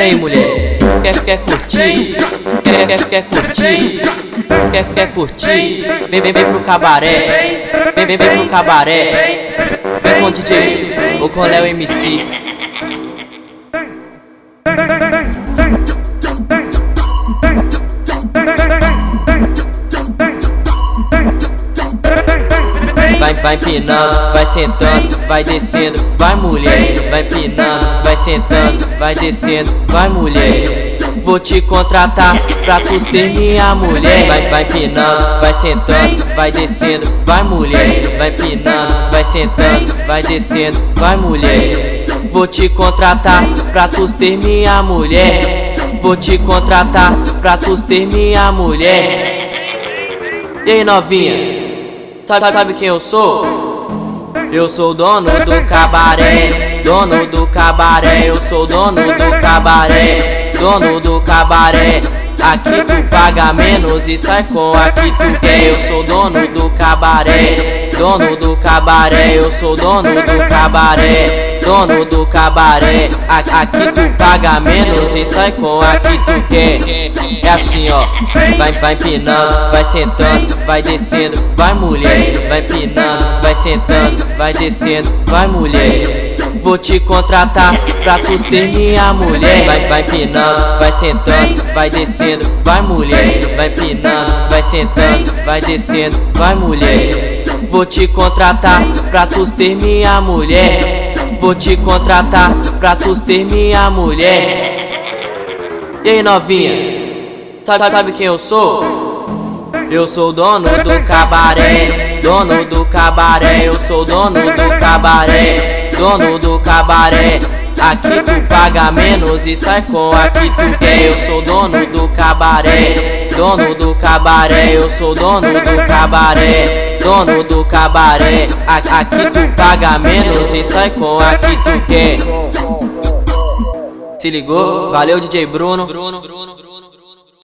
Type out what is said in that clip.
aí, mulher? Quer, quer curtir? Quer, quer, quer curtir? Quer, quer curtir? Vem, vem, vem pro cabaré. Vem, vem, vem pro cabaré. Vem com o DJ ou com o Léo MC. Vai, empinando, vai sentando, vai descendo, vai mulher. Vai empinando, vai sentando, vai descendo, vai mulher. Vou te contratar pra tu ser minha mulher. Vai, vai empinando, vai sentando, vai descendo, vai mulher. Vai empinando, vai sentando, vai descendo, vai mulher. Vou te contratar pra tu ser minha mulher. Vou te contratar pra tu ser minha mulher. E aí, novinha? Sabe, sabe quem eu sou? Eu sou dono do cabaré, dono do cabaré, eu sou dono do cabaré, dono do cabaré. Aqui tu paga menos e sai com a que tu quer. Eu sou dono do cabaré, dono do cabaré, eu sou dono do cabaré, dono do cabaré. Aqui tu paga menos e sai com a que tu quer. É assim ó, vai, vai empinando, vai sentando, vai descendo, vai mulher, vai empinando, vai sentando, vai descendo, vai mulher. Vou te contratar pra tu ser minha mulher. Vai, vai empinando, vai sentando, vai descendo, vai mulher. Vai empinando, vai sentando, vai descendo, vai mulher. Vou te contratar pra tu ser minha mulher. Vou te contratar pra tu ser minha mulher. E aí, novinha? Sabe, sabe quem eu sou? Eu sou dono do cabaré, dono do cabaré, eu sou dono do cabaré, dono do cabaré. Aqui tu paga menos e sai com a que tu quer. Eu sou dono do cabaré, dono do cabaré, eu sou dono do cabaré, dono do cabaré. Aqui tu paga menos e sai com a que tu quer. Se ligou? Valeu, DJ Bruno.